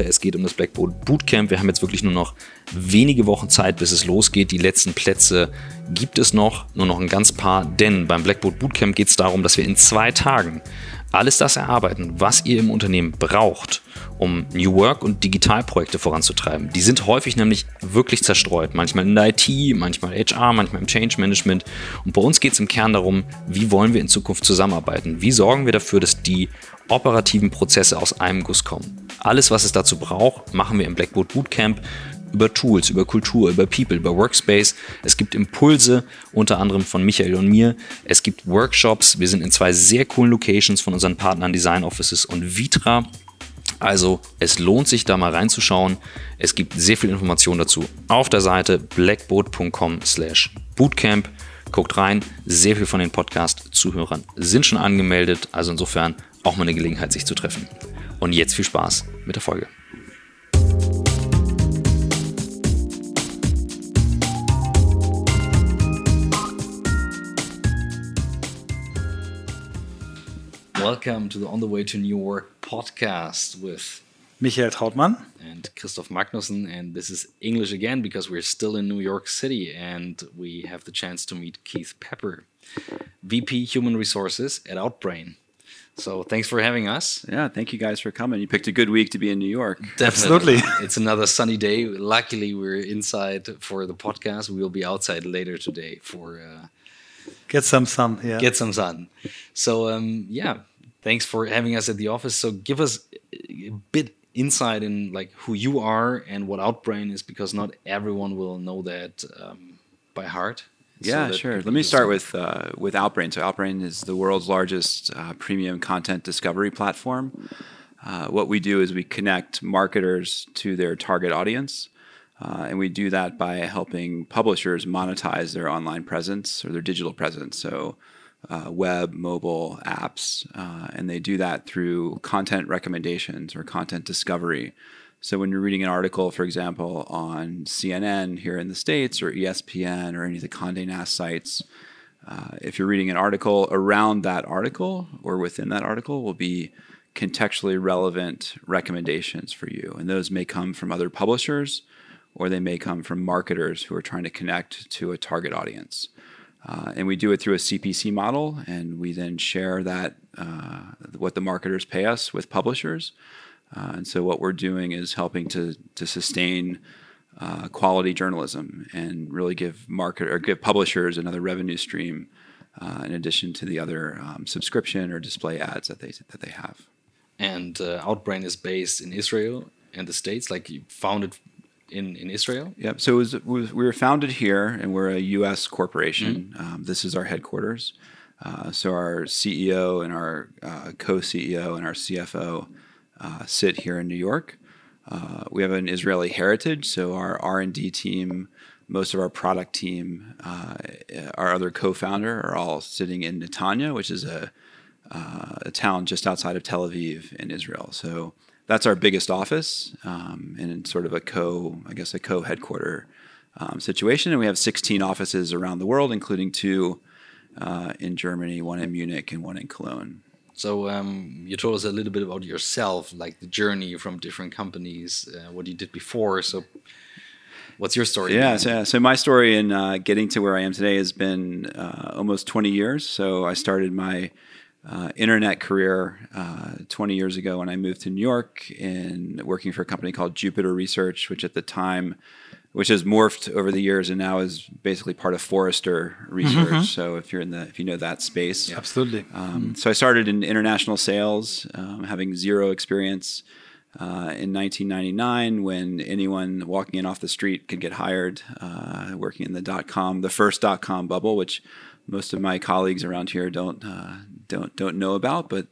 Sache. Es geht um das Blackboard Bootcamp. Wir haben jetzt wirklich nur noch wenige Wochen Zeit, bis es losgeht. Die letzten Plätze gibt es noch, nur noch ein ganz paar. Denn beim Blackboard Bootcamp geht es darum, dass wir in zwei Tagen alles das erarbeiten, was ihr im Unternehmen braucht, um New Work und Digitalprojekte voranzutreiben. Die sind häufig nämlich wirklich zerstreut. Manchmal in der IT, manchmal HR, manchmal im Change Management. Und bei uns geht es im Kern darum, wie wollen wir in Zukunft zusammenarbeiten? Wie sorgen wir dafür, dass die operativen Prozesse aus einem Guss kommen? Alles, was es dazu braucht, machen wir im Blackboard Bootcamp über Tools, über Kultur, über People, über Workspace. Es gibt Impulse, unter anderem von Michael und mir. Es gibt Workshops. Wir sind in zwei sehr coolen Locations von unseren Partnern Design Offices und Vitra. Also es lohnt sich da mal reinzuschauen. Es gibt sehr viel Information dazu auf der Seite blackboard.com slash bootcamp. Guckt rein, sehr viel von den Podcast-Zuhörern sind schon angemeldet, also insofern auch mal eine Gelegenheit, sich zu treffen. Und jetzt viel Spaß mit der Folge. Welcome to the On the Way to New Work podcast with Michael Trautmann and Christoph Magnussen. And this is English again because we're still in New York City and we have the chance to meet Keith Pepper, VP Human Resources at Outbrain. So thanks for having us. Yeah, thank you guys for coming. You picked a good week to be in New York. Definitely. Absolutely. it's another sunny day. Luckily, we're inside for the podcast. We will be outside later today for. Uh, get some sun. Yeah. Get some sun. So um, yeah, thanks for having us at the office. So give us a bit insight in like who you are and what Outbrain is, because not everyone will know that um, by heart. Yeah, so sure. Let me start with uh, with Outbrain. So Outbrain is the world's largest uh, premium content discovery platform. Uh, what we do is we connect marketers to their target audience. Uh, and we do that by helping publishers monetize their online presence or their digital presence. So uh, web, mobile apps, uh, and they do that through content recommendations or content discovery. So when you're reading an article, for example, on CNN here in the States or ESPN or any of the Condé Nast sites, uh, if you're reading an article around that article or within that article will be contextually relevant recommendations for you. And those may come from other publishers or they may come from marketers who are trying to connect to a target audience. Uh, and we do it through a CPC model, and we then share that uh, what the marketers pay us with publishers. Uh, and so what we're doing is helping to to sustain uh, quality journalism and really give market or give publishers another revenue stream uh, in addition to the other um, subscription or display ads that they that they have. And Outbrain is based in Israel and the States. Like you founded in, in Israel? Yep. So it was, we were founded here, and we're a U.S. corporation. Mm-hmm. Um, this is our headquarters. Uh, so our CEO and our uh, co-CEO and our CFO uh, sit here in New York. Uh, we have an Israeli heritage, so our R&D team, most of our product team, uh, our other co-founder are all sitting in Netanya, which is a, uh, a town just outside of Tel Aviv in Israel. So that's our biggest office um, and sort of a co, I guess, a co headquarter um, situation. And we have 16 offices around the world, including two uh, in Germany, one in Munich, and one in Cologne. So um, you told us a little bit about yourself, like the journey from different companies, uh, what you did before. So what's your story? Yeah, so, so, my story in uh, getting to where I am today has been uh, almost 20 years. So I started my uh, internet career uh, 20 years ago when I moved to New York and working for a company called Jupiter Research, which at the time, which has morphed over the years and now is basically part of Forrester Research. Mm-hmm. So if you're in the if you know that space, absolutely. Um, mm-hmm. So I started in international sales, um, having zero experience. Uh, in 1999, when anyone walking in off the street could get hired, uh, working in the dot com, the first dot com bubble, which most of my colleagues around here don't uh, don't don't know about. But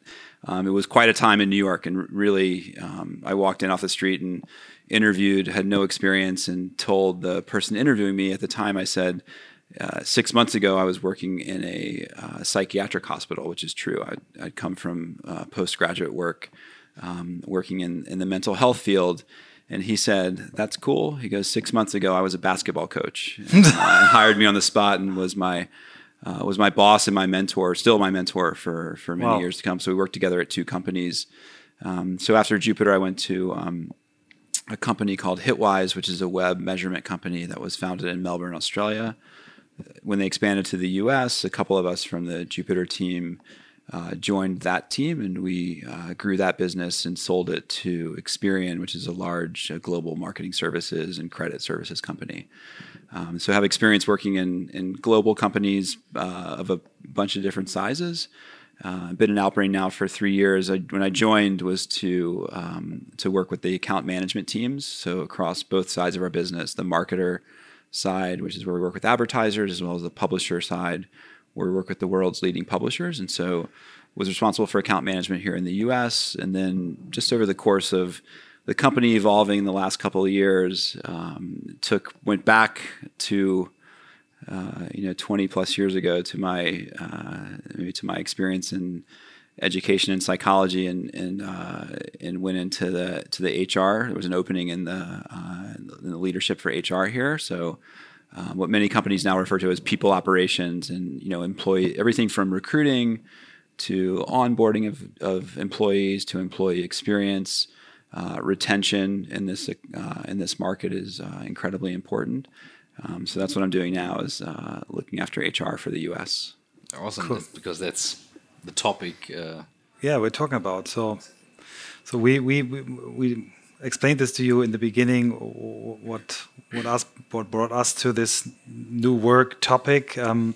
um, it was quite a time in New York, and really, um, I walked in off the street and interviewed, had no experience, and told the person interviewing me at the time, I said. Uh, six months ago, I was working in a uh, psychiatric hospital, which is true. I'd, I'd come from uh, postgraduate work, um, working in, in the mental health field, and he said, "That's cool." He goes, six months ago, I was a basketball coach, and, uh, hired me on the spot, and was my uh, was my boss and my mentor, still my mentor for for many wow. years to come. So we worked together at two companies. Um, so after Jupiter, I went to um, a company called Hitwise, which is a web measurement company that was founded in Melbourne, Australia. When they expanded to the US, a couple of us from the Jupiter team uh, joined that team and we uh, grew that business and sold it to Experian, which is a large uh, global marketing services and credit services company. Um, so I have experience working in, in global companies uh, of a bunch of different sizes. Uh, been in Outbrain now for three years. I, when I joined, was to um, to work with the account management teams. So across both sides of our business, the marketer side, which is where we work with advertisers, as well as the publisher side, where we work with the world's leading publishers. And so, was responsible for account management here in the U.S. And then just over the course of the company evolving in the last couple of years, um, took went back to uh, you know 20 plus years ago to my uh, maybe to my experience in education and psychology and and uh, and went into the to the HR. There was an opening in the uh, in the leadership for HR here. So. Um, what many companies now refer to as people operations and you know employee everything from recruiting to onboarding of, of employees to employee experience uh, retention in this uh, in this market is incredibly important um, so that's what I'm doing now is uh, looking after HR for the U.S. Awesome, cool. because that's the topic. Uh... Yeah, we're talking about so. So we, we we we explained this to you in the beginning. What what us what brought us to this new work topic. Um,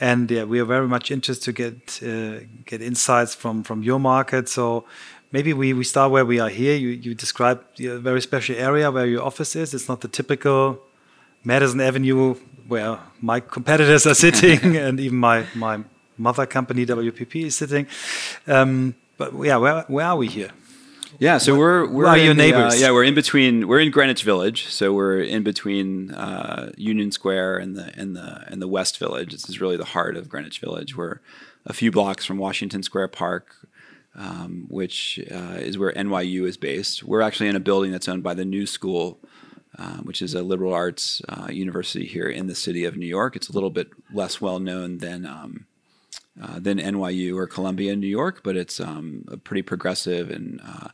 and yeah, we are very much interested to get uh, get insights from from your market. So maybe we, we start where we are here. You you described a very special area where your office is. It's not the typical Madison Avenue, where my competitors are sitting, and even my my mother company WPP is sitting. Um, but yeah, where where are we here? Yeah, so we're we're are your neighbors? The, uh, yeah, we're in between. We're in Greenwich Village, so we're in between uh, Union Square and the and the and the West Village. This is really the heart of Greenwich Village. We're a few blocks from Washington Square Park, um, which uh, is where NYU is based. We're actually in a building that's owned by the New School uh, which is a liberal arts uh, university here in the city of New York. It's a little bit less well known than um, uh, than NYU or Columbia in New York, but it's um, a pretty progressive and uh,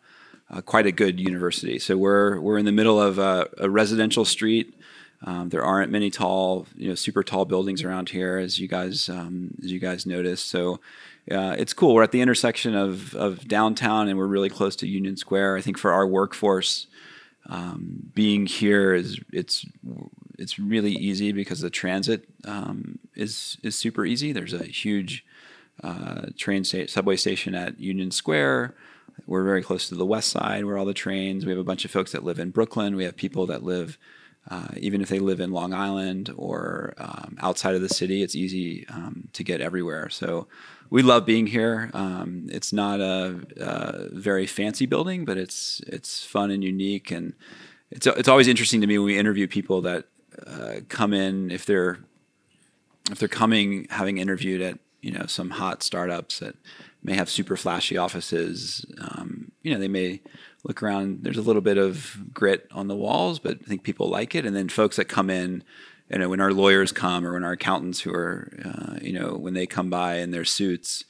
uh, quite a good university. So we're we're in the middle of a, a residential street. Um, there aren't many tall, you know, super tall buildings around here, as you guys um, as you guys noticed. So it's cool. We're at the intersection of of downtown, and we're really close to Union Square. I think for our workforce um, being here is it's it's really easy because the transit um, is is super easy. There's a huge uh, train sta- subway station at Union Square. We're very close to the west side where all the trains. We have a bunch of folks that live in Brooklyn. We have people that live uh, even if they live in Long Island or um, outside of the city. It's easy um, to get everywhere. So we love being here. Um, it's not a, a, very fancy building, but it's it's fun and unique, and it's it's always interesting to me when we interview people that uh, come in if they're if they're coming having interviewed at you know some hot startups that may have super flashy offices. Um, you know, they may look around. There's a little bit of grit on the walls, but I think people like it. And then folks that come in you know, when our lawyers come or when our accountants who are, uh, you know, when they come by in their suits,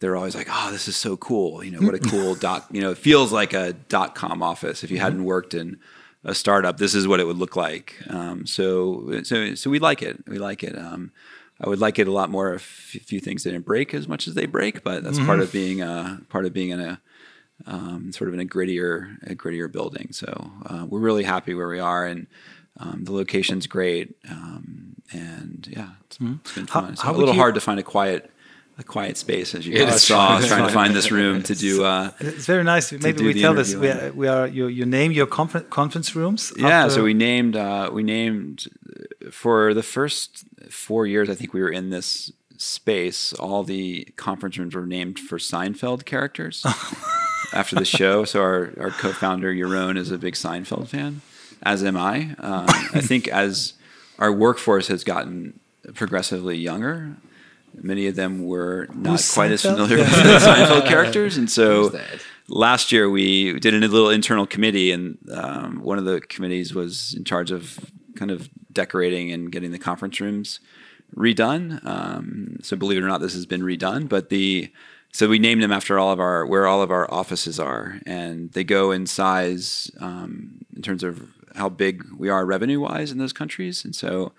they're always like, "Oh, this is so cool! You know, what a cool dot. You know, it feels like a dot com office. If you mm-hmm. hadn't worked in a startup, this is what it would look like. Um, so, so, so we like it. We like it. Um, I would like it a lot more if a few things didn't break as much as they break, but that's mm-hmm. part of being a part of being in a um, sort of in a grittier, a grittier building. So uh, we're really happy where we are, and um, the location's great, um, and yeah, it's, mm-hmm. it's been fun. How, it's how a little hard to find a quiet a quiet space as you guys saw. Trying to find this room to do. Uh, it's very nice. Maybe we tell this. We are, we are, you, you name your conference conference rooms. Yeah, so we named uh, we named for the first four years. I think we were in this space. All the conference rooms were named for Seinfeld characters after the show. So our our co-founder Yaron is a big Seinfeld fan as am I. Um, I think as our workforce has gotten progressively younger, many of them were not Who's quite Seinfeld? as familiar with the Seinfeld characters, and so last year we did a little internal committee, and um, one of the committees was in charge of kind of decorating and getting the conference rooms redone. Um, so believe it or not, this has been redone, but the so we named them after all of our where all of our offices are, and they go in size um, in terms of how big we are revenue wise in those countries, and so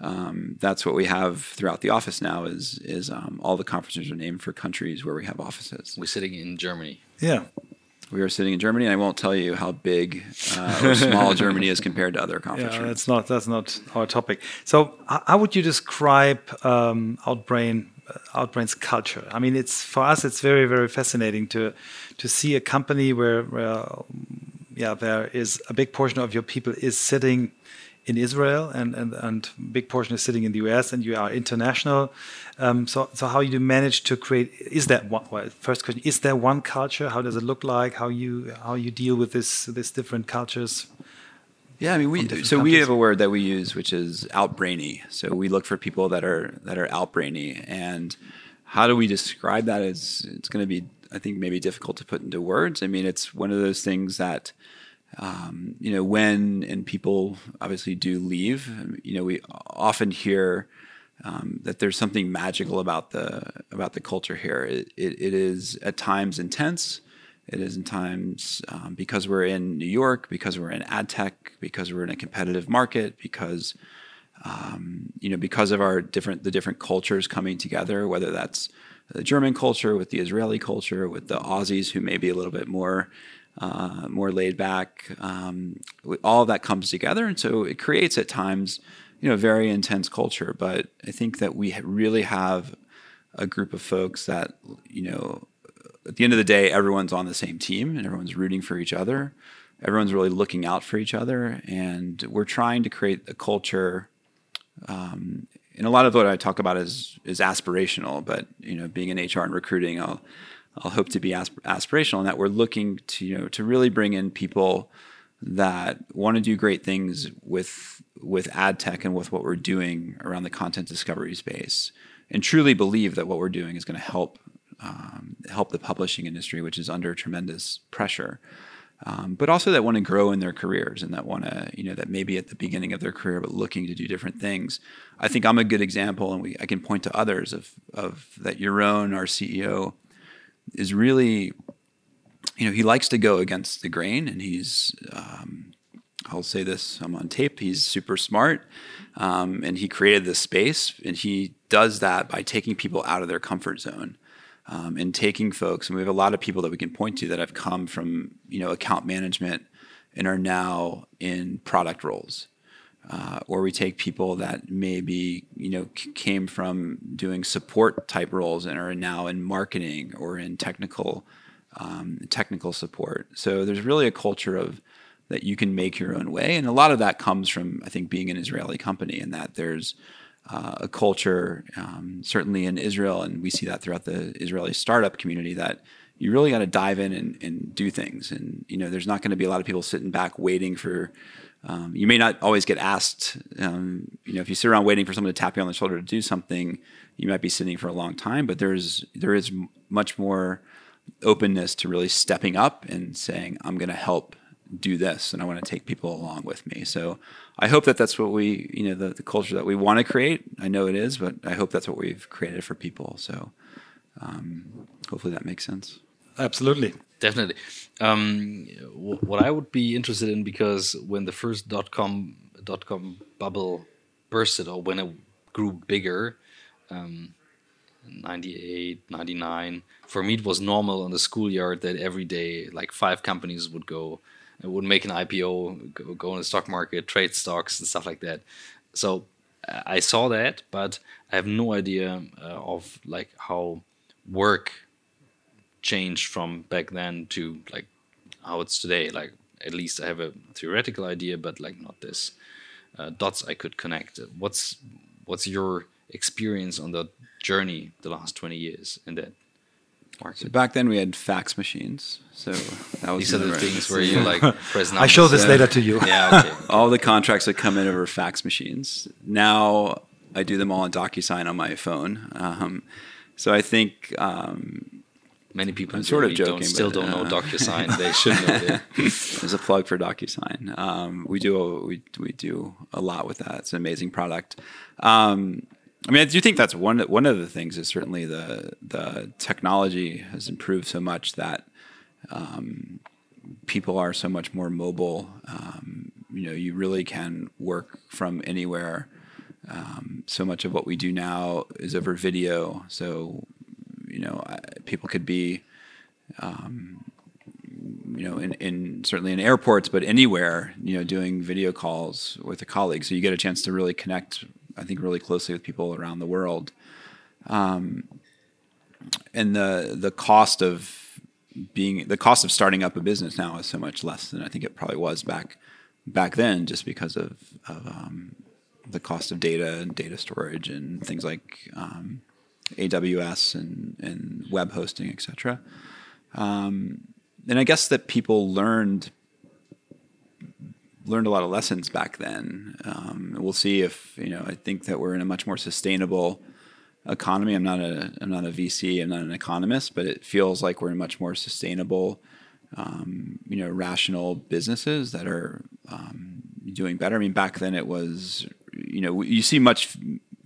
um, that's what we have throughout the office now. Is is um, all the conferences are named for countries where we have offices. We're sitting in Germany. Yeah. We are sitting in Germany, and I won't tell you how big uh, or small Germany is compared to other conference Yeah, rooms. that's not that's not our topic. So, how would you describe um, Outbrain Outbrain's culture? I mean, it's for us, it's very very fascinating to to see a company where, where yeah, there is a big portion of your people is sitting in Israel and and and big portion is sitting in the US, and you are international. Um, so, so how you manage to create? Is that one? Well, first question: Is there one culture? How does it look like? How you how you deal with this this different cultures? Yeah, I mean, we so we have a word that we use, which is outbrainy. So we look for people that are that are outbrainy, and how do we describe that? Is it's going to be, I think, maybe difficult to put into words. I mean, it's one of those things that, um, you know, when and people obviously do leave. You know, we often hear um, that there's something magical about the about the culture here. It, it, it is at times intense. It is in times um, because we're in New York, because we're in ad tech, because we're in a competitive market, because um, you know because of our different the different cultures coming together, whether that's the German culture with the Israeli culture, with the Aussies who may be a little bit more uh, more laid back. Um, all that comes together, and so it creates at times you know very intense culture. But I think that we really have a group of folks that you know at the end of the day, everyone's on the same team and everyone's rooting for each other. Everyone's really looking out for each other, and we're trying to create a culture. Um, and a lot of what I talk about is is aspirational, but you know, being in HR and recruiting, I'll I'll hope to be asp- aspirational in that we're looking to you know to really bring in people that want to do great things with with ad tech and with what we're doing around the content discovery space, and truly believe that what we're doing is going to help um, help the publishing industry, which is under tremendous pressure. Um, but also that want to grow in their careers and that want to, you know, that maybe at the beginning of their career, but looking to do different things. I think I'm a good example, and we I can point to others of of that. Yaron, our CEO, is really, you know, he likes to go against the grain, and he's. Um, I'll say this: I'm on tape. He's super smart, um, and he created this space, and he does that by taking people out of their comfort zone um, and taking folks. And we have a lot of people that we can point to that have come from you know account management and are now in product roles. Uh, or we take people that maybe you know came from doing support type roles and are now in marketing or in technical um, technical support. So there's really a culture of that you can make your own way, and a lot of that comes from I think being an Israeli company and that there's uh, a culture, um, certainly in Israel, and we see that throughout the Israeli startup community, that you really got to dive in and, and do things. And you know, there's not going to be a lot of people sitting back waiting for. Um, you may not always get asked. Um, you know, if you sit around waiting for someone to tap you on the shoulder to do something, you might be sitting for a long time. But there's there is much more openness to really stepping up and saying, "I'm going to help do this, and I want to take people along with me." So I hope that that's what we, you know, the, the culture that we want to create. I know it is, but I hope that's what we've created for people. So um, hopefully that makes sense. Absolutely. Definitely. Um, wh- what I would be interested in because when the first dot com dot com bubble bursted, or when it grew bigger, um, 98, 99, for me it was normal on the schoolyard that every day like five companies would go and would make an IPO, go, go on the stock market, trade stocks and stuff like that. So I saw that, but I have no idea uh, of like how work changed from back then to like how it's today. Like at least I have a theoretical idea, but like not this uh, dots I could connect. What's what's your experience on the journey the last twenty years in that So back then we had fax machines. So that was These are the things where you like press I show this Yeah. later to you. Yeah, okay. all the contracts that come in over fax machines. Now I do them all on DocuSign on my phone. Um, so I think um, Many people I'm sort of Germany don't, joking, still but, don't know uh, DocuSign. They should know that. there's a plug for DocuSign. Um, we do a, we we do a lot with that. It's an amazing product. Um, I mean, I do think that's one one of the things is certainly the the technology has improved so much that um, people are so much more mobile. Um, you know you really can work from anywhere. Um, so much of what we do now is over video. So you know people could be um, you know, in, in certainly in airports, but anywhere, you know, doing video calls with a colleague. So you get a chance to really connect, I think, really closely with people around the world. Um, and the the cost of being the cost of starting up a business now is so much less than I think it probably was back back then, just because of, of um, the cost of data and data storage and things like um, AWS and, and web hosting, etc. Um, and I guess that people learned learned a lot of lessons back then. Um, we'll see if you know. I think that we're in a much more sustainable economy. I'm not a I'm not a VC. I'm not an economist, but it feels like we're in much more sustainable, um, you know, rational businesses that are um, doing better. I mean, back then it was, you know, you see much,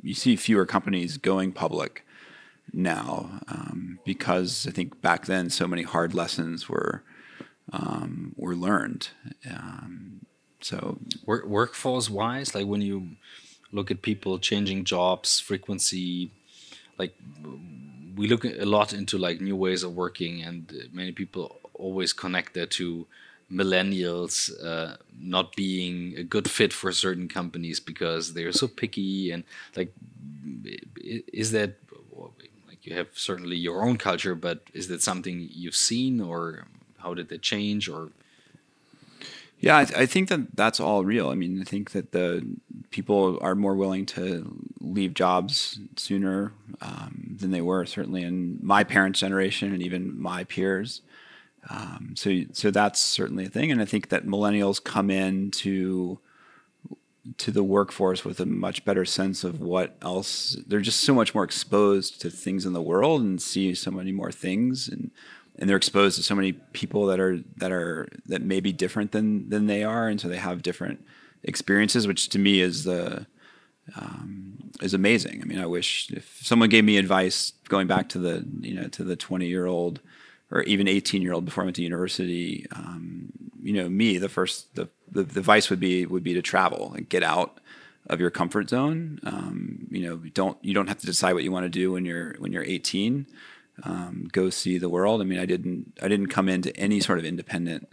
you see fewer companies going public now um, because I think back then so many hard lessons were um, were learned. So Work, workforce wise, like when you look at people changing jobs, frequency, like we look a lot into like new ways of working, and many people always connect that to millennials uh, not being a good fit for certain companies because they're so picky and like is that like you have certainly your own culture, but is that something you've seen, or how did that change, or? Yeah, I, th I, think that that's all real. I mean, I think that the people are more willing to leave jobs sooner um, than they were, certainly in my parents' generation and even my peers. Um, so, so that's certainly a thing, and I think that millennials come in to to the workforce with a much better sense of what else they're just so much more exposed to things in the world and see so many more things and and they're exposed to so many people that are that are that may be different than than they are and so they have different experiences which to me is the um, is amazing i mean i wish if someone gave me advice going back to the you know to the 20 year old or even 18 year old before I went to university, um, you know, me, the first, the, the, the advice would be, would be to travel and get out of your comfort zone. Um, you know, don't, you don't have to decide what you want to do when you're, when you're 18, um, go see the world. I mean, I didn't, I didn't come into any sort of independent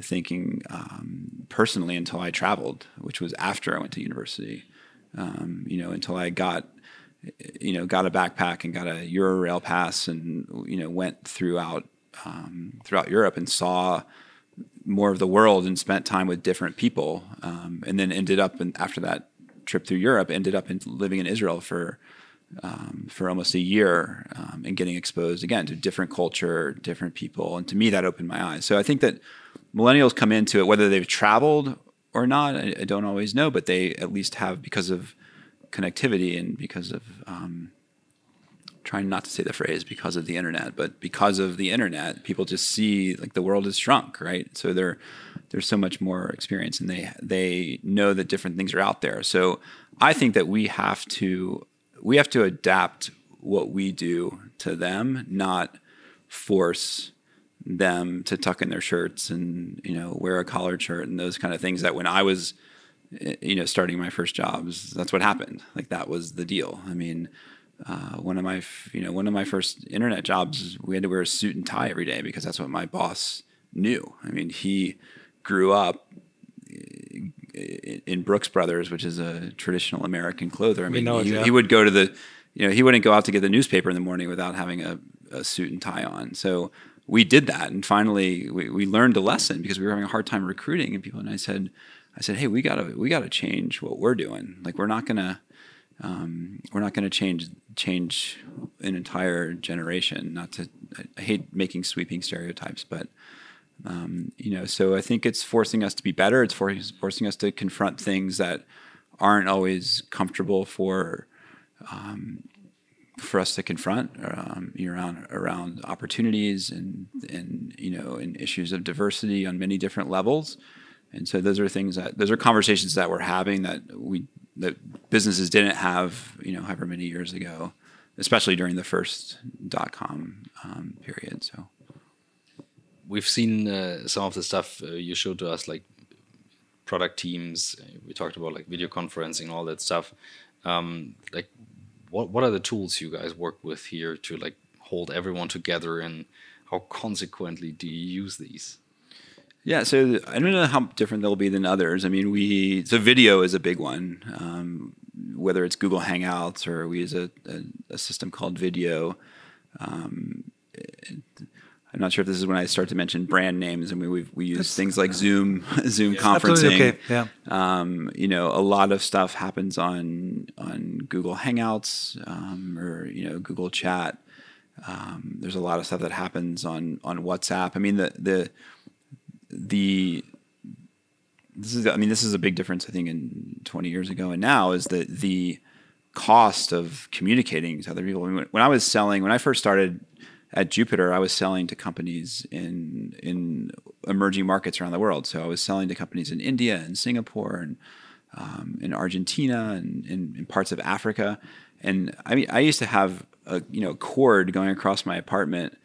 thinking, um, personally until I traveled, which was after I went to university. Um, you know, until I got you know, got a backpack and got a Eurail pass, and you know, went throughout um, throughout Europe and saw more of the world and spent time with different people, um, and then ended up in, after that trip through Europe, ended up in, living in Israel for um, for almost a year um, and getting exposed again to different culture, different people, and to me that opened my eyes. So I think that millennials come into it whether they've traveled or not. I, I don't always know, but they at least have because of connectivity and because of um, trying not to say the phrase because of the internet, but because of the internet, people just see like the world has shrunk, right? So they're there's so much more experience, and they they know that different things are out there. So I think that we have to we have to adapt what we do to them, not force them to tuck in their shirts and you know wear a collared shirt and those kind of things that when I was you know, starting my first jobs, that's what happened. Like that was the deal. I mean, uh, one of my, you know, one of my first internet jobs, we had to wear a suit and tie every day because that's what my boss knew. I mean, he grew up in Brooks Brothers, which is a traditional American clother. I mean, he, yeah. he, would go to the, you know, he wouldn't go out to get the newspaper in the morning without having a, a suit and tie on. So we did that, and finally we, we learned a lesson because we were having a hard time recruiting and people. And I said, I said, hey, we gotta we gotta change what we're doing. Like we're not gonna um, we're not gonna change change an entire generation. Not to I hate making sweeping stereotypes, but um, you know, so I think it's forcing us to be better. It's for, forcing us to confront things that aren't always comfortable for um, for us to confront um, around around opportunities and and you know and issues of diversity on many different levels. And so those are things that those are conversations that we're having that we that businesses didn't have, you know, however many years ago, especially during the first dot com um, period. So we've seen uh, some of the stuff uh, you showed to us, like product teams. We talked about like video conferencing, all that stuff. Um, like, what what are the tools you guys work with here to like hold everyone together, and how consequently do you use these? Yeah, so I don't know how different they'll be than others. I mean, we so video is a big one. Um, whether it's Google Hangouts or we use a, a, a system called Vidyo. Um, I'm not sure if this is when I start to mention brand names. I mean, we we use That's, things like Zoom, Zoom yeah, conferencing. Okay. Yeah. Um, you know, a lot of stuff happens on on Google Hangouts um, or you know Google Chat. Um, there's a lot of stuff that happens on on WhatsApp. I mean, the the the this is I mean this is a big difference I think in 20 years ago and now is that the cost of communicating to other people. I mean, when I was selling when I first started at Jupiter, I was selling to companies in in emerging markets around the world. So I was selling to companies in India and Singapore and um, in Argentina and in, parts of Africa. And I mean, I used to have a you know cord going across my apartment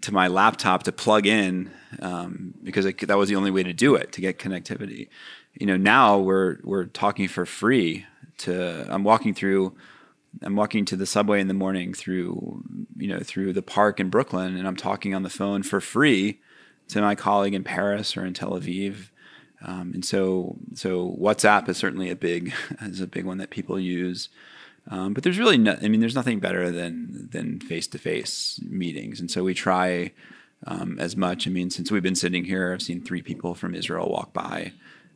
to my laptop to plug in um, because it, that was the only way to do it to get connectivity. You know, now we're we're talking for free. To I'm walking through I'm walking to the subway in the morning through, you know, through the park in Brooklyn, and I'm talking on the phone for free to my colleague in Paris or in Tel Aviv. Um, and so, so WhatsApp is certainly a big is a big one that people use. Um, but there's really no, I mean, there's nothing better than than face to face meetings, and so we try um, as much. I mean, since we've been sitting here, I've seen three people from Israel walk by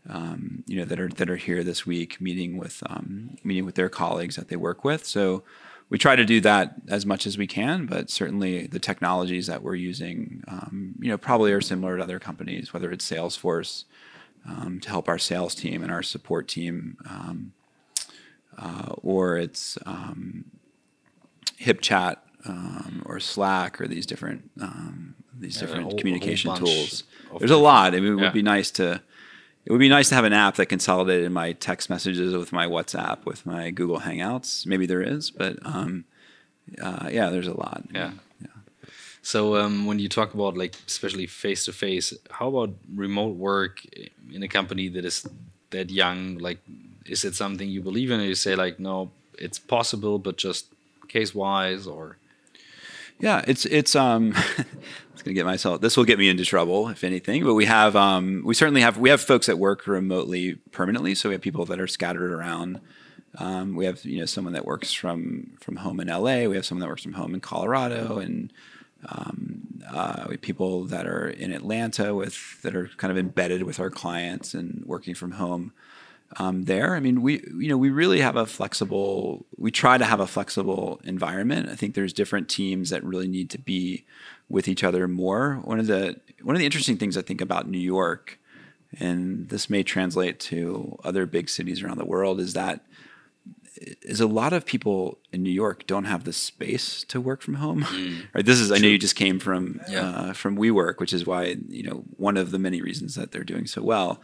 um, you know, that are that are here this week, meeting with um, meeting with their colleagues that they work with. So we try to do that as much as we can, but certainly the technologies that we're using, um, you know, probably are similar to other companies, whether it's Salesforce um, to help our sales team and our support team, um, uh, or it's um, HipChat or Slack or these different these different yeah, communication tools. There's a lot. I mean, it would be nice to it would be nice to have an app that consolidated my text messages with my WhatsApp, with my Google Hangouts. Maybe there is, but um, uh, yeah, there's a lot. Yeah. yeah. So um, when you talk about like especially face to face, how about remote work in a company that is that young? Like, is it something you believe in, or you say like, no, it's possible, but just case wise, or yeah, it's it's um it's gonna get myself this will get me into trouble if anything. But we have um we certainly have we have folks that work remotely permanently. So we have people that are scattered around. Um, we have you know someone that works from from home in LA. We have someone that works from home in Colorado, and um, uh, we people that are in Atlanta with that are kind of embedded with our clients and working from home um, there. I mean, we you know we really have a flexible. We try to have a flexible environment. I think there's different teams that really need to be with each other more. One of the one of the interesting things I think about New York, and this may translate to other big cities around the world, is that is a lot of people in New York don't have the space to work from home. Mm. right. This is True. I know you just came from yeah. uh, from WeWork, which is why you know one of the many reasons that they're doing so well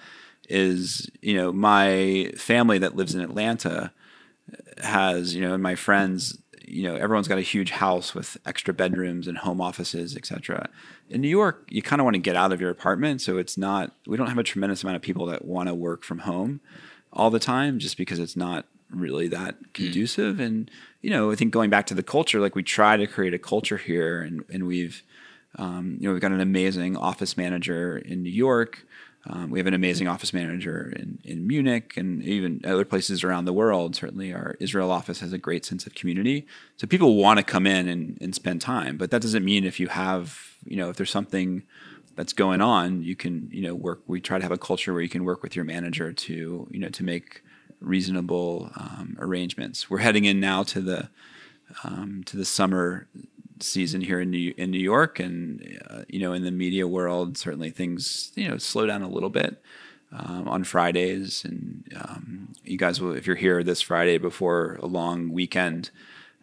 is you know my family that lives in Atlanta has you know and my friends you know everyone's got a huge house with extra bedrooms and home offices etc in new york you kind of want to get out of your apartment so it's not we don't have a tremendous amount of people that want to work from home all the time just because it's not really that mm. conducive mm. and you know i think going back to the culture like we try to create a culture here and, and we've um, you know we've got an amazing office manager in new york um, we have an amazing office manager in, in Munich and even other places around the world. Certainly, our Israel office has a great sense of community. So people want to come in and, and spend time, but that doesn't mean if you have, you know, if there's something that's going on, you can, you know, work. We try to have a culture where you can work with your manager to, you know, to make reasonable um, arrangements. We're heading in now to the um, to the summer season here in New in New York, and uh, you know, in the media world, certainly things you know slow down a little bit um, on Fridays. And um, you guys will, if you're here this Friday before a long weekend,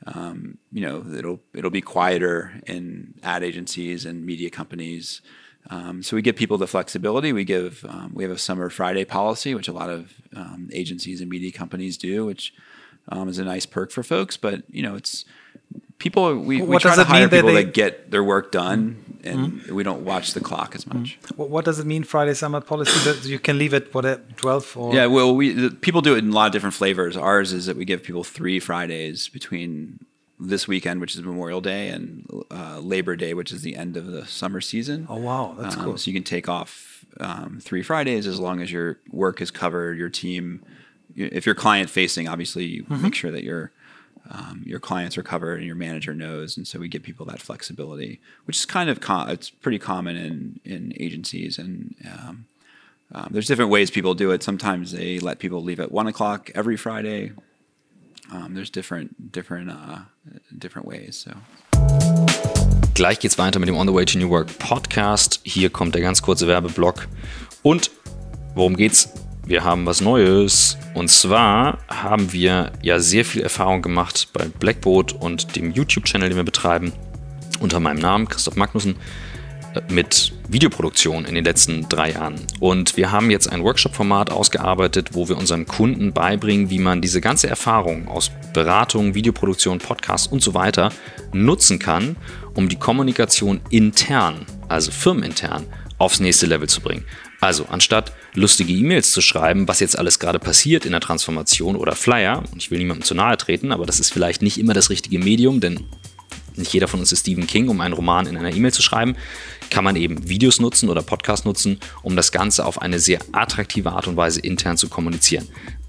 um, you know, it'll it'll be quieter in ad agencies and media companies. Um, so we give people the flexibility. We give um, we have a summer Friday policy, which a lot of um, agencies and media companies do, which um, as a nice perk for folks. But you know, it's people. We, we try to hire that people they- that get their work done, and we don't watch the clock as much. What, what does it mean, Friday summer policy? That you can leave at what at twelve or Yeah, well, we the, people do it in a lot of different flavors. Ours is that we give people three Fridays between this weekend, which is Memorial Day, and uh, Labor Day, which is the end of the summer season. Oh wow, that's Um, cool. So you can take off um, three Fridays as long as your work is covered, your team. You- If you're client facing, obviously you Mm-hmm. make sure that your um, your clients are covered and your manager knows, and so we give people that flexibility, which is kind of com- it's pretty common in in agencies and. Um, um, there's different ways people do it. Sometimes they let people leave at one o'clock every Friday. Um, there's different different uh, different ways. So. Gleich geht's weiter mit dem On the Way to New Work Podcast. Hier kommt der ganz kurze Werbeblock. Und worum geht's? Wir haben was Neues. Und zwar haben wir ja sehr viel Erfahrung gemacht bei Blackboard und dem YouTube-Channel, den wir betreiben, unter meinem Namen, Christoph Magnussen, äh, mit Videoproduktion in den letzten drei Jahren. Und wir haben jetzt ein Workshop-Format ausgearbeitet, wo wir unseren Kunden beibringen, wie man diese ganze Erfahrung aus Beratung, Videoproduktion, Podcast und so weiter nutzen kann, um die Kommunikation intern, also firmenintern, aufs nächste Level zu bringen. Also anstatt lustige E-Mails zu schreiben, was jetzt alles gerade passiert in der Transformation oder Flyer, und ich will niemandem zu nahe treten, aber das ist vielleicht nicht immer das richtige Medium, denn nicht jeder von uns ist Stephen King, um einen Roman in einer E-Mail zu schreiben, kann man eben Videos nutzen oder Podcasts nutzen, um das Ganze auf eine sehr attraktive Art und Weise intern zu kommunizieren.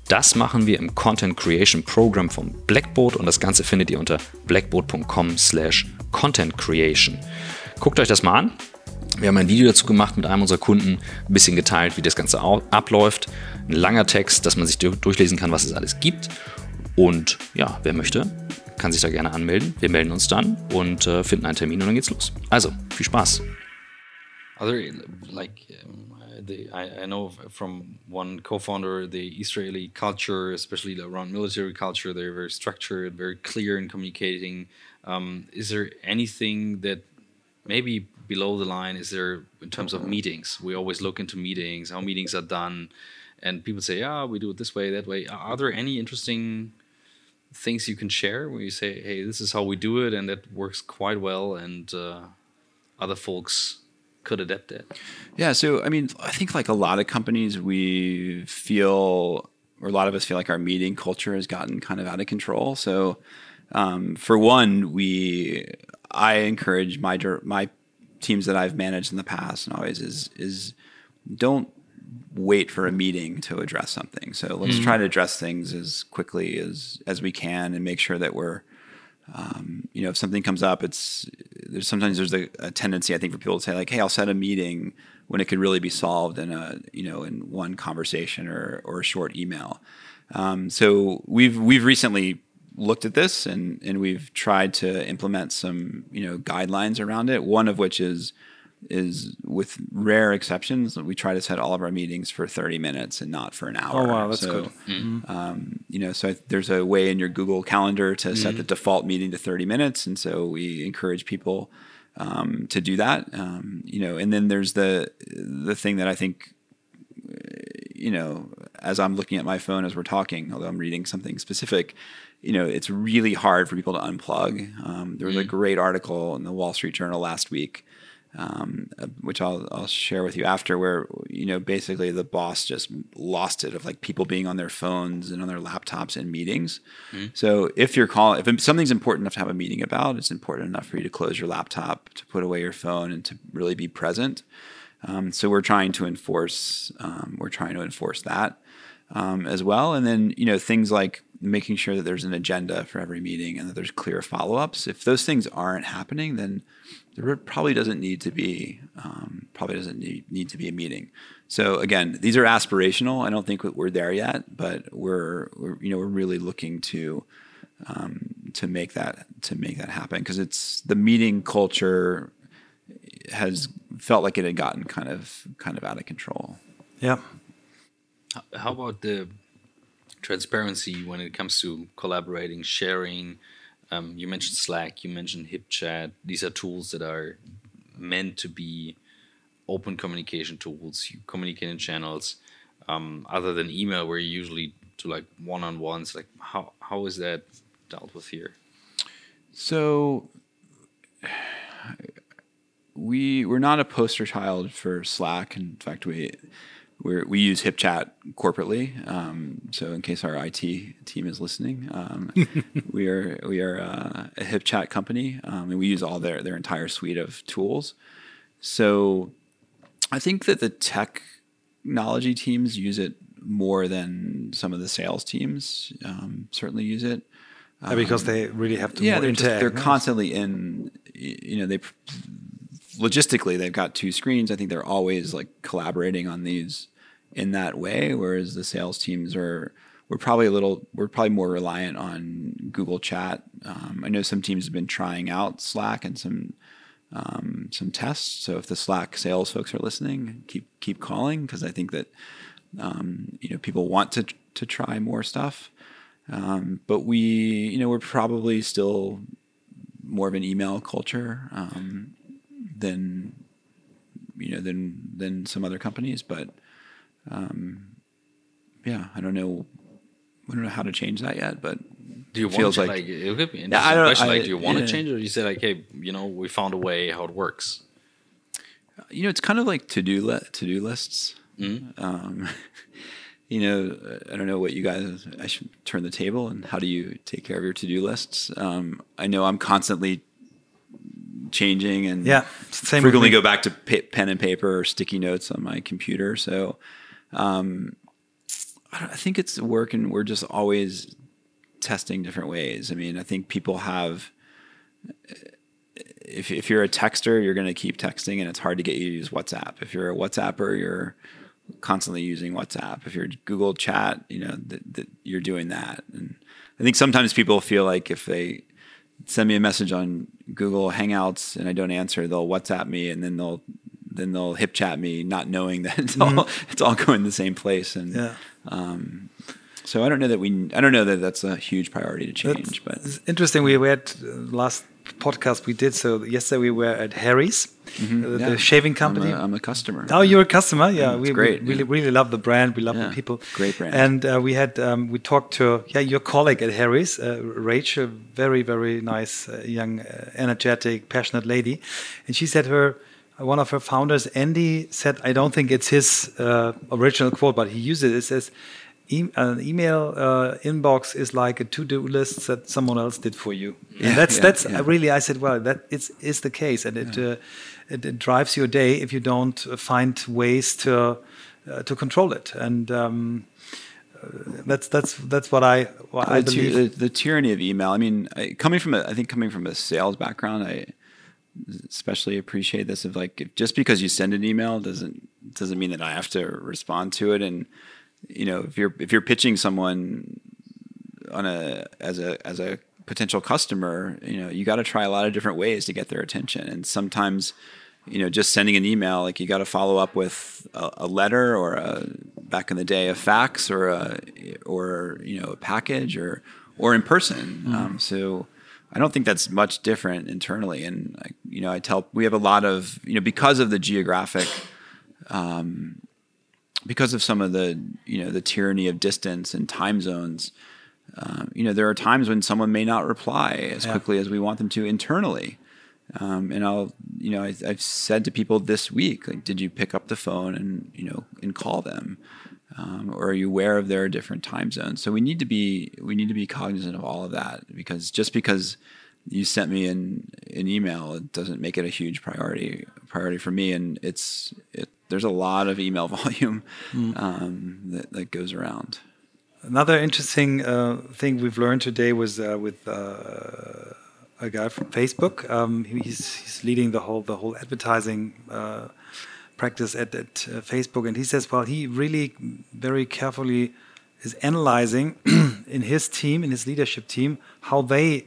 Das machen wir im Content Creation Program vom Blackboard und das Ganze findet ihr unter blackboard.com slash content creation. Guckt euch das mal an. Wir haben ein Video dazu gemacht mit einem unserer Kunden, ein bisschen geteilt, wie das Ganze abläuft. Ein langer Text, dass man sich du- durchlesen kann, was es alles gibt. Und ja, wer möchte, kann sich da gerne anmelden. Wir melden uns dann und äh, finden einen Termin und dann geht's los. Also, viel Spaß. Other like um, uh, the, I, I know from one co-founder the Israeli culture, especially around military culture, they're very structured, very clear in communicating. Um, is there anything that maybe below the line is there in terms of meetings? We always look into meetings, how meetings are done, and people say, "Yeah, we do it this way, that way." Are there any interesting things you can share where you say, "Hey, this is how we do it, and that works quite well," and uh, other folks could adapt it? Yeah, so I mean, I think like a lot of companies, we feel, or a lot of us feel like our meeting culture has gotten kind of out of control. So, um, for one, we, I encourage my my teams that I've managed in the past and always is is don't wait for a meeting to address something. So let's try to address things as quickly as as we can and make sure that we're um, you know, if something comes up, it's there's sometimes there's a, a tendency I think for people to say like, "Hey, I'll set a meeting," when it could really be solved in a you know in one conversation or or a short email. Um, so we've we've recently looked at this and and we've tried to implement some you know guidelines around it. One of which is is with rare exceptions we try to set all of our meetings for 30 minutes and not for an hour. Oh, wow, that's So, good. um, you know, so I, there's a way in your Google Calendar to set the default meeting to 30 minutes, and so we encourage people um, to do that. Um, you know, and then there's the the thing that I think, you know, as I'm looking at my phone as we're talking, although I'm reading something specific, you know, it's really hard for people to unplug. Um, there was a great article in the Wall Street Journal last week um, uh, which I'll, I'll share with you after, where you know basically the boss just lost it of like people being on their phones and on their laptops in meetings. So if you're calling, if something's important enough to have a meeting about, it's important enough for you to close your laptop, to put away your phone, and to really be present. Um, so we're trying to enforce, um, we're trying to enforce that um, as well. And then, you know, things like making sure that there's an agenda for every meeting and that there's clear follow ups. If those things aren't happening, then there probably doesn't need to be um, probably doesn't need, need to be a meeting. So again, these are aspirational. I don't think we're there yet, but we're, we're you know we're really looking to um, to make that to make that happen because it's the meeting culture has felt like it had gotten kind of kind of out of control. Yeah. How about the transparency when it comes to collaborating, sharing? Um, you mentioned Slack, you mentioned HipChat. These are tools that are meant to be open communication tools. You communicate in channels. Um, other than email, where you usually to like one-on-ones. Like how how is that dealt with here? So we we're not a poster child for Slack. In fact, we we we use HipChat corporately. Um, so in case our IT team is listening, um, we are we are uh, a HipChat company, um, and we use all their their entire suite of tools. So I think that the technology teams use it more than some of the sales teams. Um, certainly use it. Uh, because they really have to. Yeah, they're just, they're constantly in. You know, they logistically they've got two screens. I think they're always like collaborating on these in that way. Whereas the sales teams are we're probably a little we're probably more reliant on Google Chat. Um, I know some teams have been trying out Slack and some um, some tests. So if the Slack sales folks are listening, keep keep calling because I think that um, you know people want to to try more stuff. Um, but we, you know, we're probably still more of an email culture um, than, you know, than than some other companies. But um, yeah, I don't know. I don't know how to change that yet, but do you want to like, like it could be an yeah, I don't, question. I, like, do you want yeah. to change it, or you say like, hey, you know, we found a way how it works? You know, it's kind of like to do li- to do lists. Mm-hmm. Um, you know, I don't know what you guys. I should turn the table. And how do you take care of your to do lists? Um, I know I'm constantly changing and yeah, frequently go back to pen and paper or sticky notes on my computer. So um, I, I think it's working. We're just always testing different ways. I mean, I think people have. If, if you're a texter, you're going to keep texting, and it's hard to get you to use WhatsApp. If you're a WhatsApper, you're constantly using WhatsApp. If you're Google Chat, you know that, that you're doing that. And I think sometimes people feel like if they send me a message on Google Hangouts and I don't answer, they'll WhatsApp me and then they'll then they'll hip chat me, not knowing that it's mm-hmm. all it's all going the same place. And yeah. um, so I don't know that we I don't know that that's a huge priority to change. That's, but it's interesting. We had uh, last podcast we did. So yesterday we were at Harry's, mm-hmm. the, yeah. the, shaving company. I'm a, I'm a, customer. Oh, you're a customer. Yeah, yeah we, great. We really, really love the brand. We love the people. Great brand. And uh, we had um, we talked to yeah your colleague at Harry's, uh, Rachel, very very nice, uh, young, uh, energetic, passionate lady, and she said her. One of her founders, Andy, said, "I don't think it's his uh, original quote, but he uses it. It says, e an email uh, inbox is like a to-do list that someone else did for you. Yeah, and that's yeah, that's yeah. really I said, well, that is is the case, and it, uh, it, it drives your day if you don't find ways to uh, to control it. And um, uh, that's that's that's what I what I believe. The, the, tyranny of email. I mean, I, coming from a, I think coming from a sales background, I especially appreciate this of like just because you send an email doesn't doesn't mean that I have to respond to it and you know, if you're if you're pitching someone on a as a as a potential customer, you know, you got to try a lot of different ways to get their attention. And sometimes, you know, just sending an email, like you got to follow up with a, a, letter or a back in the day a fax or a or you know a package or or in person. Mm-hmm. Um, so. I don't think that's much different internally, and you know, I tell we have a lot of you know because of the geographic um, because of some of the you know the tyranny of distance and time zones, uh, you know there are times when someone may not reply as yeah. quickly as we want them to internally. Um, and I'll, you know, I, have said to people this week, like, did you pick up the phone and, you know, and call them, um, or are you aware of their different time zones? So we need to be, we need to be cognizant of all of that because just because you sent me an, an email, it doesn't make it a huge priority priority for me. And it's it, there's a lot of email volume mm. um, that, that goes around. Another interesting uh, thing we've learned today was uh, with uh, a guy from Facebook. Um, he's, he's leading the whole the whole advertising uh, practice at, at uh, Facebook, and he says, well, he really very carefully is analyzing in his team, in his leadership team, how they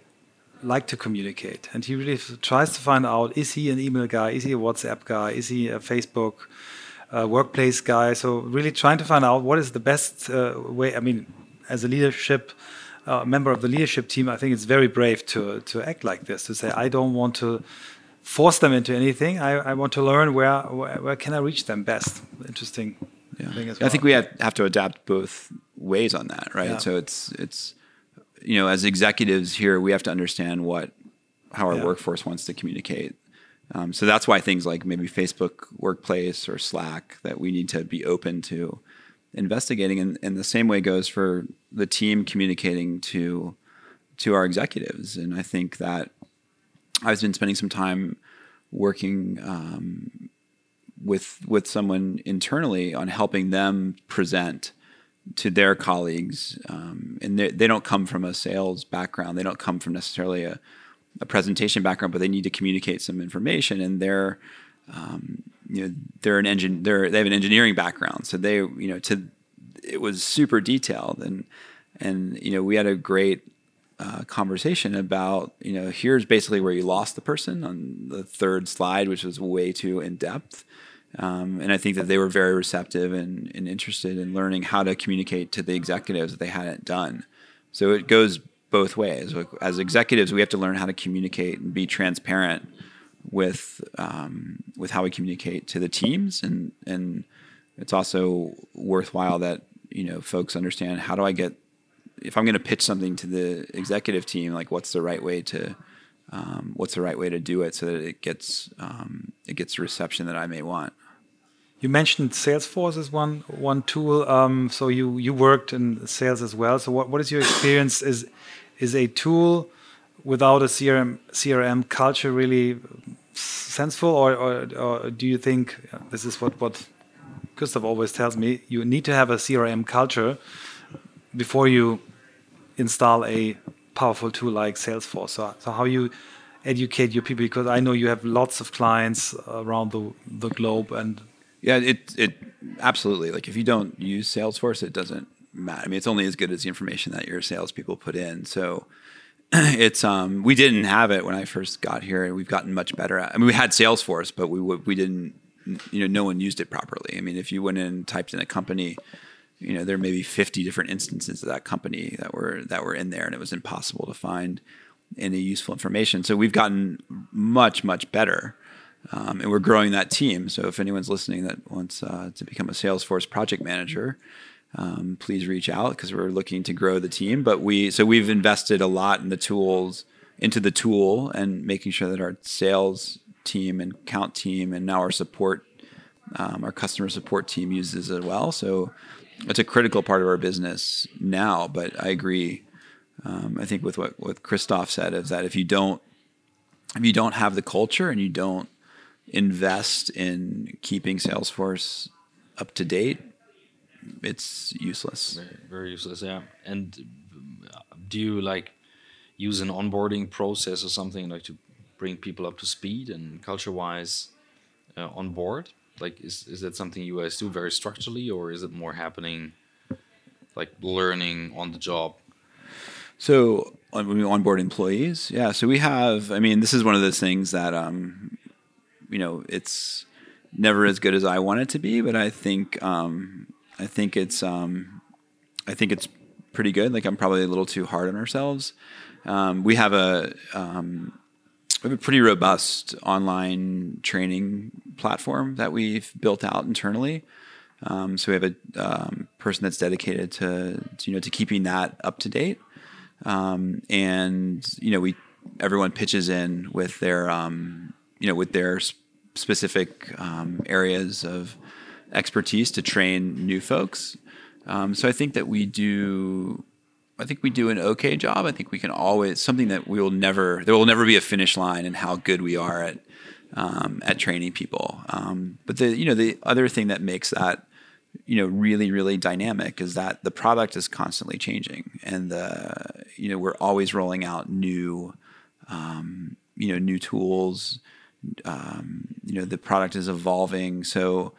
like to communicate. And he really tries to find out is he an email guy? Is he a WhatsApp guy? Is he a Facebook uh, workplace guy? So, really trying to find out what is the best uh, way. I mean, as a leadership uh, member of the leadership team, I think it's very brave to, to act like this to say, I don't want to force them into anything. I, I want to learn where, where, where can I reach them best. Interesting. Yeah. Well. I think we have, have to adapt both ways on that, right? Yeah. So it's it's you know, as executives here, we have to understand what how our Yeah. workforce wants to communicate. Um, so that's why things like maybe Facebook Workplace or Slack that we need to be open to investigating. And, and the same way goes for the team communicating to to our executives. And I think that I've been spending some time working um, with with someone internally on helping them present to their colleagues, um, and they, they don't come from a sales background. They don't come from necessarily a, a presentation background, but they need to communicate some information, and they're um, you know they're an engine they're they have an engineering background, so they you know to it was super detailed and and you know we had a great uh, conversation about you know here's basically where you lost the person on the third slide, which was way too in depth. Um, and I think that they were very receptive and, and interested in learning how to communicate to the executives that they hadn't done. So it goes both ways. As executives, we have to learn how to communicate and be transparent with um, with how we communicate to the teams, and and it's also worthwhile that you know folks understand how do I get if I'm going to pitch something to the executive team, like what's the right way to um, what's the right way to do it so that it gets um, it gets the reception that I may want. You mentioned Salesforce as one one tool. Um, so you you worked in sales as well. So what, what is your experience? Is is a tool without a CRM CRM culture really sensible, or, or, or do you think this is what what Gustav always tells me? You need to have a CRM culture before you install a powerful tool like Salesforce. So, so how you educate your people? Because I know you have lots of clients around the the globe and Yeah, it it absolutely like if you don't use Salesforce, it doesn't matter. I mean, it's only as good as the information that your salespeople put in. So it's um we didn't have it when I first got here, and we've gotten much better at. I mean, we had Salesforce, but we we didn't you know no one used it properly. I mean, if you went in and typed in a company. You know, there may be 50 different instances of that company that were that were in there, and it was impossible to find any useful information. So we've gotten much, much better um, and we're growing that team. So if anyone's listening that wants uh, to become a Salesforce project manager, um, please reach out because we're looking to grow the team. But we so we've invested a lot in the tools into the tool and making sure that our sales team and count team and now our support um, our customer support team uses as well. So it's a critical part of our business now. But I agree. Um, I think with what what Christoph said is that if you don't if you don't have the culture and you don't invest in keeping Salesforce up to date, it's useless. Very, very useless, yeah. And uh, do you like use an onboarding process or something like to bring people up to speed and culture-wise uh, on board? Like, is is that something you guys do very structurally, or is it more happening like learning on the job? So when we onboard employees, yeah. So we have. I mean, this is one of those things that um, you know, it's never as good as I want it to be, but I think um, I think it's um, I think it's pretty good. Like I'm probably a little too hard on ourselves. Um, we have a um, we have a pretty robust online training platform that we've built out internally. Um, so we have a um, person that's dedicated to, to you know to keeping that up to date, um, and you know we everyone pitches in with their um, you know with their s- specific um, areas of expertise to train new folks. Um, so I think that we do. I think we do an okay job. I think we can always something that we will never. There will never be a finish line in how good we are at um, at training people. Um, but the you know the other thing that makes that you know really really dynamic is that the product is constantly changing and the you know we're always rolling out new um, you know new tools um, you know the product is evolving so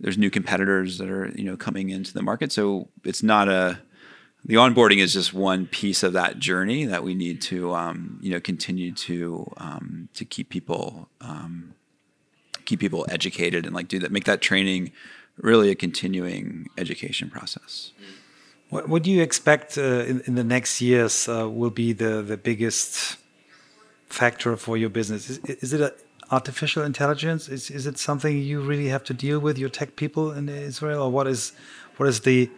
there's new competitors that are you know coming into the market so it's not a the onboarding is just one piece of that journey that we need to um, you know continue to um, to keep people um, keep people educated and like do that make that training really a continuing education process What, what do you expect uh, in, in the next years uh, will be the, the biggest factor for your business? Is, is it artificial intelligence? Is, is it something you really have to deal with, your tech people in Israel? Or what is, what is the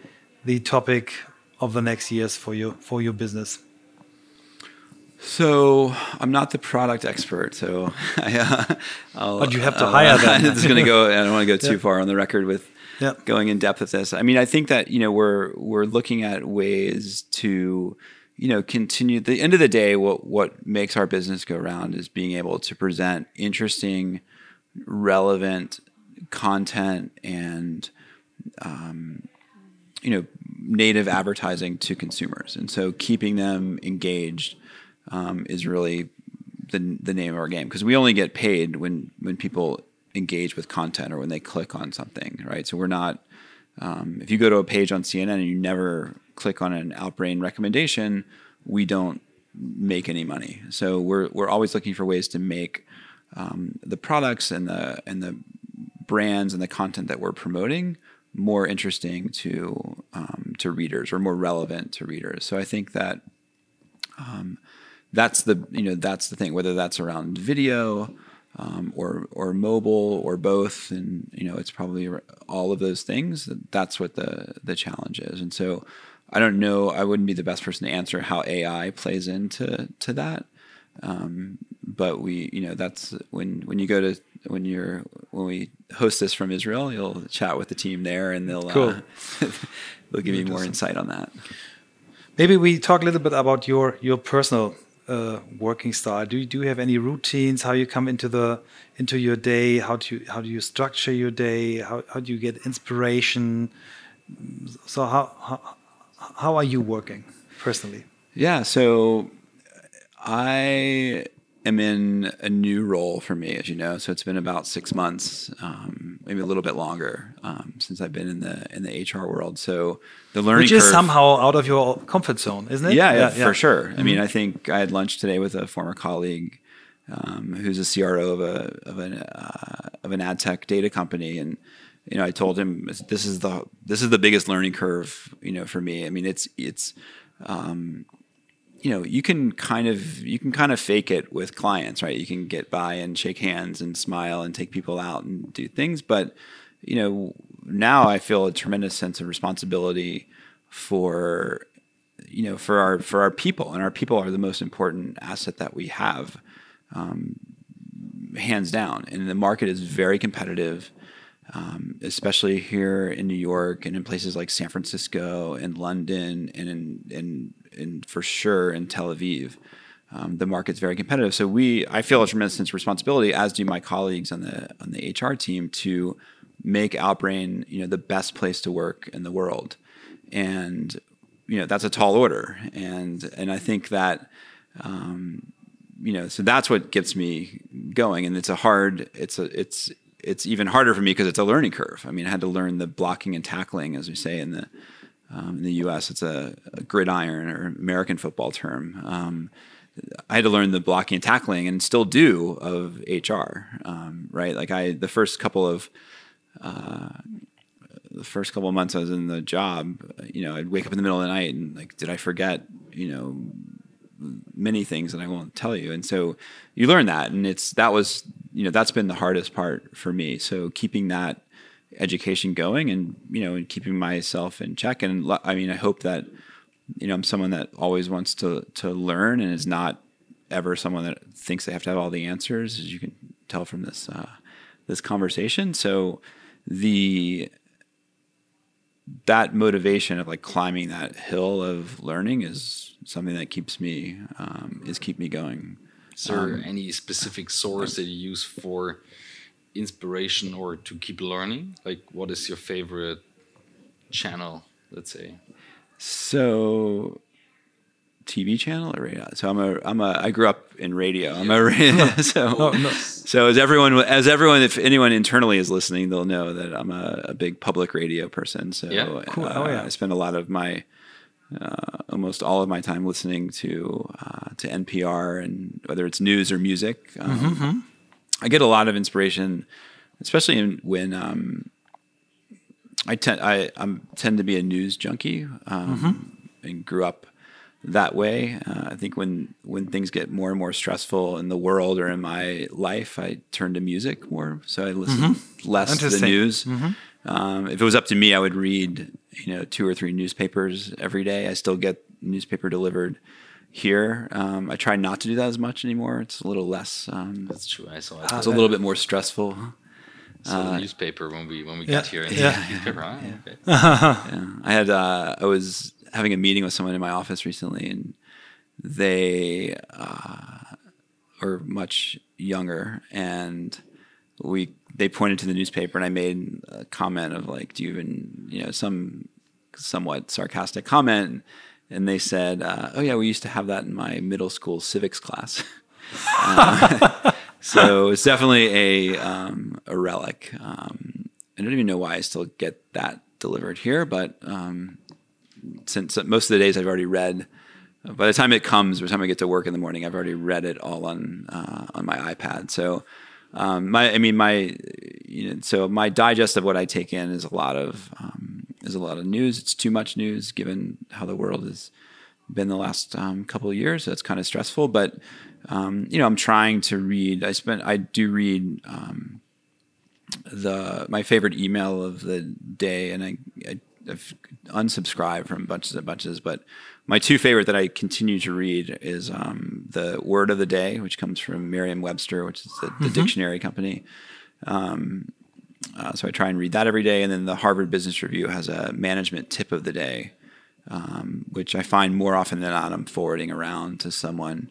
the topic of the next years for you for your business? So I'm not the product expert, so I, uh, but you have to uh, hire them. this is going to go. I don't want to go too yeah. far on the record with yeah. going in depth with this. I mean, I think that you know we're we're looking at ways to you know continue. the end of the day, what what makes our business go around is being able to present interesting, relevant content and um, you know native advertising to consumers, and so keeping them engaged um, is really the the name of our game because we only get paid when when people engage with content or when they click on something, right? So we're not. Um, if you go to a page on CNN and you never click on an Outbrain recommendation, we don't make any money. So we're we're always looking for ways to make um, the products and the and the brands and the content that we're promoting more interesting to um, to readers or more relevant to readers. So I think that um, that's the you know that's the thing whether that's around video um, or or mobile or both and you know it's probably all of those things that's what the the challenge is and so I don't know I wouldn't be the best person to answer how AI plays into to that um, but we you know that's when when you go to when you're when we host this from Israel you'll chat with the team there and they'll cool. uh, they'll give you more insight on that maybe we talk a little bit about your your personal uh, working style? Do you, do you have any routines? How you come into the into your day? How do you how do you structure your day? How how do you get inspiration? So how how, how are you working personally? Yeah, so I am in a new role for me, as you know. So it's been about six months, um, maybe a little bit longer, um, since I've been in the in the HR world. So the learning, which is curve, somehow out of your comfort zone, isn't it? Yeah, yeah, yeah for sure. Mm -hmm. I mean, mm-hmm. I think I had lunch today with a former colleague um, who's a CRO of a of an uh, of an ad tech data company, and you know, I told him this is the this is the biggest learning curve, you know, for me. I mean, it's it's um, you know you can kind of you can kind of fake it with clients right? You can get by and shake hands and smile and take people out and do things but you know now i feel a tremendous sense of responsibility for you know for our for our people and our people are the most important asset that we have um, hands down. And the market is very competitive um, especially here in New York and in places like San Francisco and London and in, in, in for sure in Tel Aviv. Um, the market's very competitive. So we, I feel a tremendous responsibility, as do my colleagues on the on the HR team, to make Outbrain, you know, the best place to work in the world. And you know, that's a tall order. And and I think that um, you know, so that's what gets me going. And it's a hard, it's a it's it's even harder for me because it's a learning curve. I mean, I had to learn the blocking and tackling, as we say in the um, in the U.S. It's a, a, gridiron or American football term. Um, I had to learn the blocking and tackling, and still do of HR. Um, right, like I the first couple of uh, the first couple of months I was in the job, you know, I'd wake up in the middle of the night and like, did I forget, you know, many things that I won't tell you. And so you learn that, and it's that was you know that's been the hardest part for me. So keeping that education going, and you know, and keeping myself in check. And I mean, I hope that you know I'm someone that always wants to to learn and is not ever someone that thinks they have to have all the answers, as you can tell from this uh, this conversation. So the that motivation of like climbing that hill of learning is something that keeps me um, is keep me going. Is there um, any specific source that you use for inspiration or to keep learning? Like, what is your favorite channel? Let's say. So TV channel or radio? So I'm a I'm a I grew up in radio. I'm a radio. so no, no. so as everyone as everyone if anyone internally is listening, they'll know that I'm a, a big public radio person. So yeah, cool. Uh, oh, yeah. I spend a lot of my uh, almost all of my time listening to uh, to NPR and whether it's news or music. Um, mm-hmm. I get a lot of inspiration, especially in, when um, I tend I I'm, tend to be a news junkie um, mm-hmm. and grew up that way. Uh, I think when when things get more and more stressful in the world or in my life, I turn to music more. So I listen mm-hmm. less to the news. Mm-hmm. Um, if it was up to me, I would read, you know two or three newspapers every day. I still get newspaper delivered here. Um, I try not to do that as much anymore. It's a little less. Um, That's true. I saw it's a little bit more stressful. saw the newspaper when we when we yeah, got here. yeah. Newspaper, huh? Okay. Yeah. I had uh, I was having a meeting with someone in my office recently, and they uh, are much younger, and we they pointed to the newspaper, and I made a comment of like, "Do you even you know some somewhat sarcastic comment?" And they said, uh, "Oh yeah, we used to have that in my middle school civics class." Uh, so it's definitely a um, a relic. Um, I don't even know why I still get that delivered here, but um, since most of the days I've already read. By the time it comes, by the time I get to work in the morning, I've already read it all on uh, on my iPad. So um, my, I mean, my, you know, so my digest of what I take in is a lot of is a lot of news. It's too much news given how the world has been the last um, couple of years. So it's kind of stressful, but um, you know, I'm trying to read. I spent, I do read um, the my favorite email of the day, and I, I I've unsubscribed from bunches and bunches, but my two favorite that I continue to read is um, the Word of the Day, which comes from Merriam-Webster, which is the, the dictionary company. Um, uh, so I try and read that every day, and then the Harvard Business Review has a management tip of the day, um, which I find more often than not I'm forwarding around to someone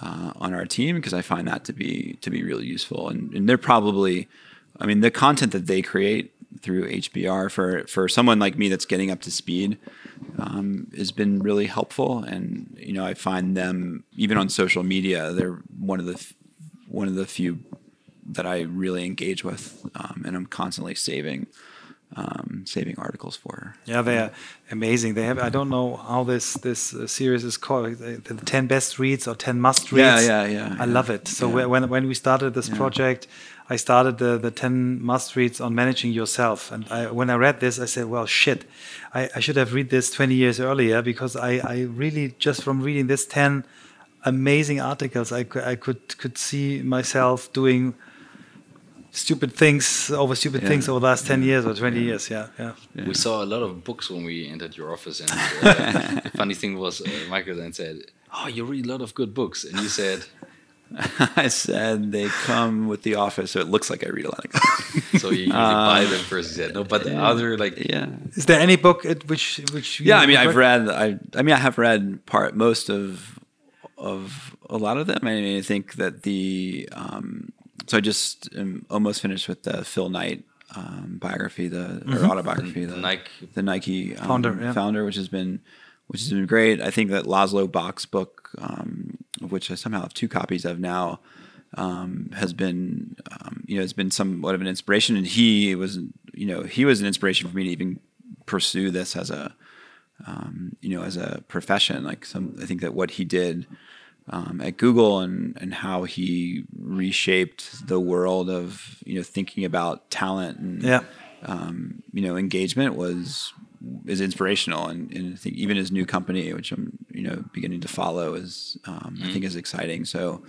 uh, on our team because I find that to be to be really useful, and, and they're probably, I mean, the content that they create through HBR for for someone like me that's getting up to speed um, has been really helpful. And you know, I find them even on social media, they're one of the one of the few that I really engage with, um, and I'm constantly saving um, saving articles for her. Yeah, they are amazing. They have. I don't know how this this uh, series is called. The, the ten best reads or ten must reads. Yeah, yeah, yeah. I yeah. love it. So Yeah. when when we started this Yeah. project, I started the the ten must reads on managing yourself. And I, when I read this, I said, well, shit, I, I should have read this twenty years earlier because I I really just from reading this ten amazing articles, I I could could see myself doing stupid things over stupid Yeah. things over the last 10 years or 20 years yeah yeah We saw a lot of books when we entered your office, and uh, the funny thing was, uh, Michael then said, "Oh, you read a lot of good books," and you said, I said they come with the office, so it looks like I read a lot of books. "So you usually buy them first." He said, "No, but the other like yeah. Is there any book at which which you Yeah, I mean, I've read. I, I mean, I have read part most of of a lot of them. I mean, I think that the um, so I just am almost finished with the Phil Knight um, biography, the or autobiography, the, Nike. the Nike um, Founder, yeah. founder, which has been which has been great. I think that Laszlo Bock's book, um, of which I somehow have two copies of now, um, has been um, you know has been somewhat of an inspiration, and he was you know he was an inspiration for me to even pursue this as a um, you know, as a profession. Like some, I think that what he did um, at Google and and how he reshaped the world of you know thinking about talent and Yeah. um, you know engagement was is inspirational and, and I think even his new company, which I'm you know beginning to follow, is um, I think is exciting. So.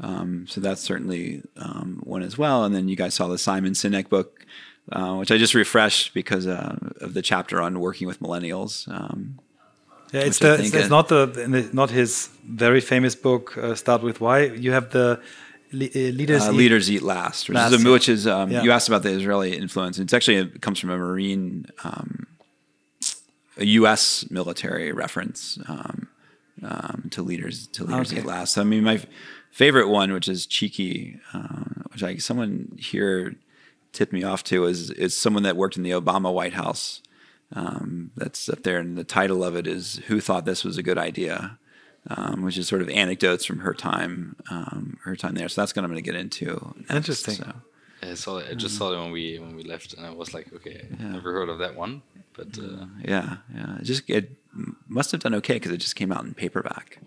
Um, so that's certainly um, one as well. And then you guys saw the Simon Sinek book, uh, which I just refreshed because uh, of the chapter on working with millennials. Um, yeah it's the it's, it's not the not his very famous book uh, start with why you have the le- uh, leaders uh, Eat- leaders eat last, which Last, is a, which is um, Yeah. you asked about the Israeli influence. It's actually it comes from a Marine, um, a U.S. military reference um, um, to leaders to leaders Okay. eat last. So, I mean, my favorite one, which is cheeky, uh, which I someone here tipped me off to, is is someone that worked in the Obama White House. Um, that's up there, and the title of it is "Who Thought This Was a Good Idea." Um, which is sort of anecdotes from her time, um, her time there. So that's what I'm going to get into. next. Interesting. So, I saw it. I just saw it when we when we left, and I was like, okay, never heard of that one. But uh, yeah, yeah. It just it must have done okay because it just came out in paperback.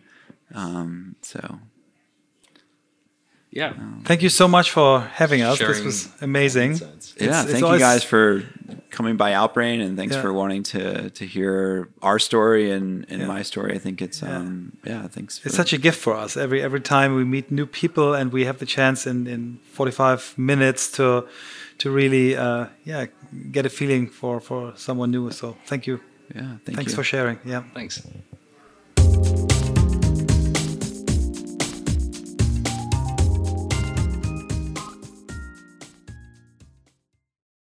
Um, so yeah, thank you so much for having us this was amazing insights. It's- yeah, it's thank you guys for coming by Outbrain, and thanks Yeah. for wanting to to hear our story and, and Yeah. my story. I think it's Yeah. um yeah, thanks. For, It's such a gift for us. Every every time we meet new people and we have the chance in, in 45 minutes to to really uh, yeah get a feeling for for someone new. So thank you. yeah. Thank Thanks you. for sharing. Yeah. Thanks.